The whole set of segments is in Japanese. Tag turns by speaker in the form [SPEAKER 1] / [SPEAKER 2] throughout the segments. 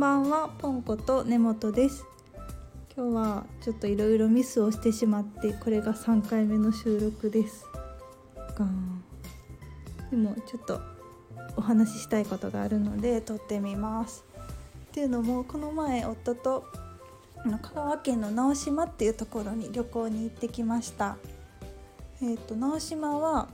[SPEAKER 1] んばんはポンコと根本です。今日はちょっといろいろミスをしてしまってこれが3回目の収録です。がでもちょっとお話ししたいことがあるので撮ってみます。っていうのもこの前夫と香川県の直島っていうところに旅行に行ってきました。えーと、直島は、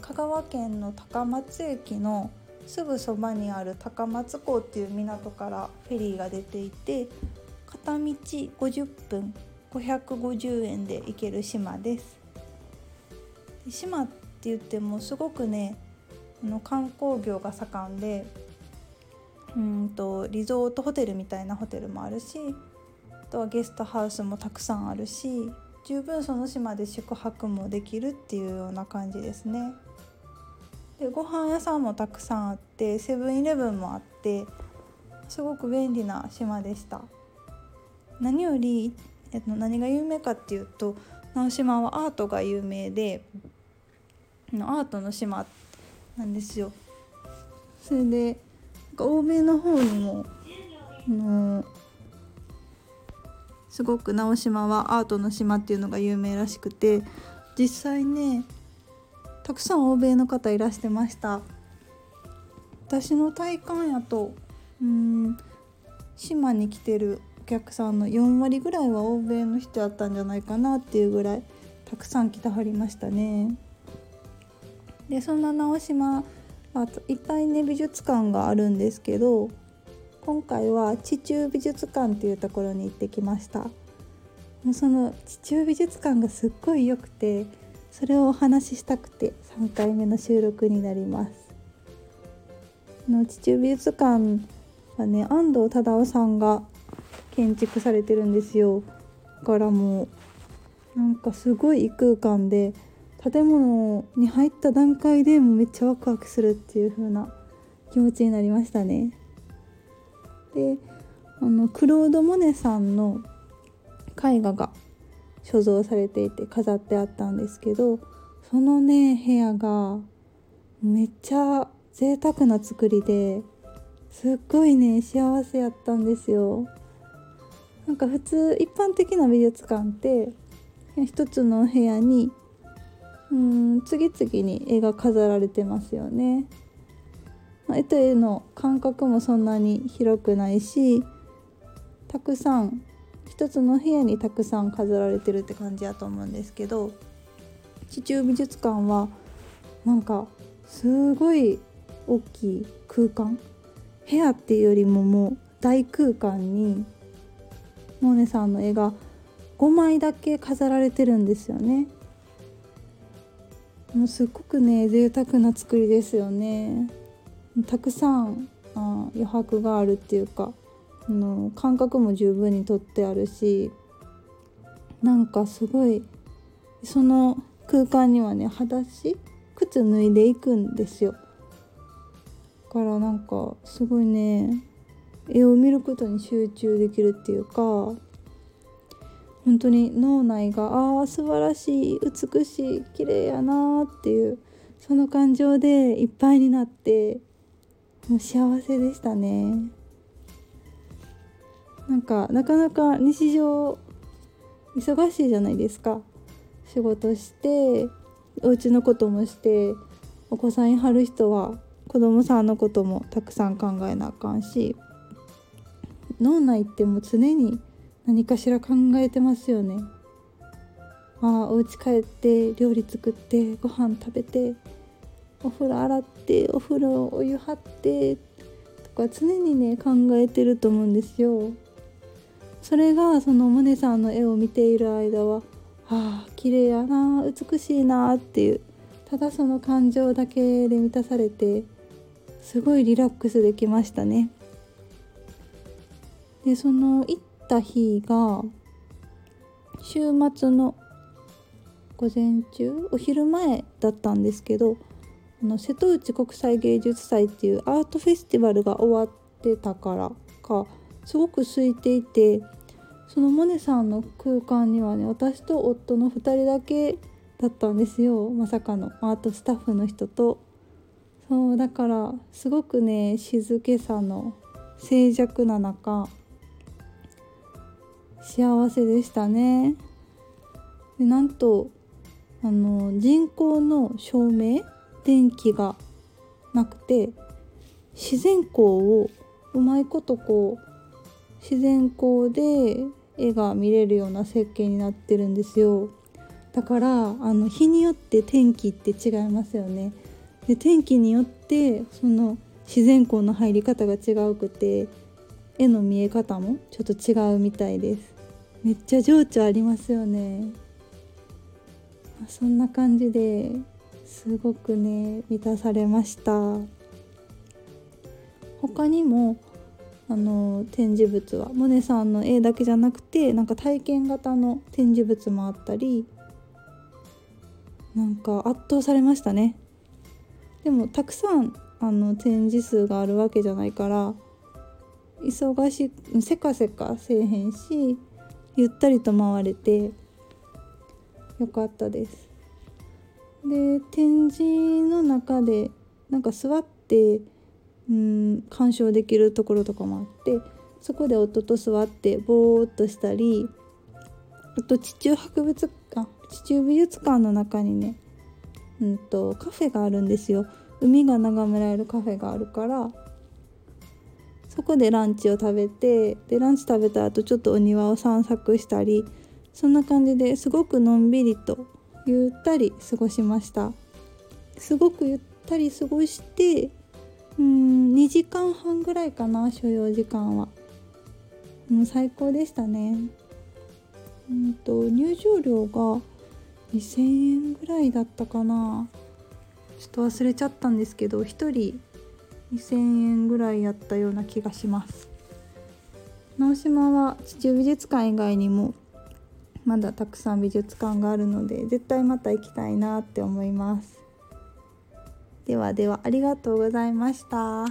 [SPEAKER 1] 香川県の高松駅のすぐそばにある高松港っていう港からフェリーが出ていて片道50分550円で行ける島です島って言ってもすごくねの観光業が盛んでうんとリゾートホテルみたいなホテルもあるしあとはゲストハウスもたくさんあるし十分その島で宿泊もできるっていうような感じですね。でご飯屋さんもたくさんあってセブンイレブンもあってすごく便利な島でした。何より、えっと、何が有名かっていうと直島はアートが有名でアートの島なんですよ。それで欧米の方にもあのすごく直島はアートの島っていうのが有名らしくて実際ねたくさん欧米の方いらしてました。私の体感やとうん島に来てるお客さんの4割ぐらいは欧米の人やったんじゃないかなっていうぐらいたくさん来てはりましたね。でそんな直島いっぱいね美術館があるんですけど今回は地中美術館っていうところに行ってきました。もうその地中美術館がすっごい良くてそれをお話ししたくて3回目の収録になります。の地中美術館はね安藤忠雄さんが建築されてるんですよ。だからもうなんかすごい異空間で建物に入った段階でもめっちゃワクワクするっていう風な気持ちになりましたね。であのクロード・モネさんの絵画が所蔵されていて飾ってあったんですけどそのね部屋がめっちゃ贅沢な作りですっごいね幸せやったんですよ。なんか普通一般的な美術館って一つの部屋にうん次々に絵が飾られてますよね。まあ、絵と絵の間隔もそんなに広くないしたくさん一つの部屋にたくさん飾られてるって感じやと思うんですけど地中美術館はなんかすごい大きい空間部屋っていうよりももう大空間にモネさんの絵が5枚だけ飾られてるんですよね。もうすっごくね贅沢な作りですよね。たくさんあ余白があるっていうかの感覚も十分にとってあるしなんかすごいその空間にはね裸足靴脱いでいくんですよ。だからなんかすごいね絵を見ることに集中できるっていうか本当に脳内がああ素晴らしい美しい綺麗やなっていうその感情でいっぱいになってもう幸せでしたね。なんかなかなか日常忙しいじゃないですか仕事してお家のこともしてお子さんいはる人は子供さんのこともたくさん考えなあかんし脳内ってもう常に何かしら考えてますよね。ああお家帰って料理作ってご飯食べてお風呂洗ってお風呂お湯張ってとか常にね考えてると思うんですよ。それがそのモネさんの絵を見ている間はああ綺麗やな美しいなっていうただその感情だけで満たされてすごいリラックスできましたね。でその行った日が週末の午前中お昼前だったんですけどあの瀬戸内国際芸術祭っていうアートフェスティバルが終わってたからかすごく空いていてそのモネさんの空間にはね私と夫の2人だけだったんですよ。まさかのアートスタッフの人と。そうだからすごくね静けさの静寂な中幸せでしたね。でなんとあの人工の照明電気がなくて自然光をうまいことこう自然光で絵が見れるような設計になってるんですよ。だからあの日によって天気って違いますよね。で天気によってその自然光の入り方が違うくて絵の見え方もちょっと違うみたいです。めっちゃ情緒ありますよね。そんな感じですごくね満たされました。他にもあの展示物は。モネさんの絵だけじゃなくてなんか体験型の展示物もあったりなんか圧倒されましたね。でもたくさんあの展示数があるわけじゃないから忙しいせかせかせえへんしゆったりと回れてよかったです。で展示の中でなんか座ってうん鑑賞できるところとかもあってそこで夫と座ってぼーっとしたりあと地中博物館地中美術館の中にね、うんと、カフェがあるんですよ。海が眺められるカフェがあるからそこでランチを食べてでランチ食べた後ちょっとお庭を散策したりそんな感じですごくのんびりとゆったり過ごしました。すごくゆったり過ごしてうん2時間半ぐらいかな所要時間は。もう最高でしたね。うんと入場料が2000円ぐらいだったかな。ちょっと忘れちゃったんですけど1人2000円ぐらいやったような気がします。直島は地中美術館以外にもまだたくさん美術館があるので絶対また行きたいなって思います。ではではありがとうございました。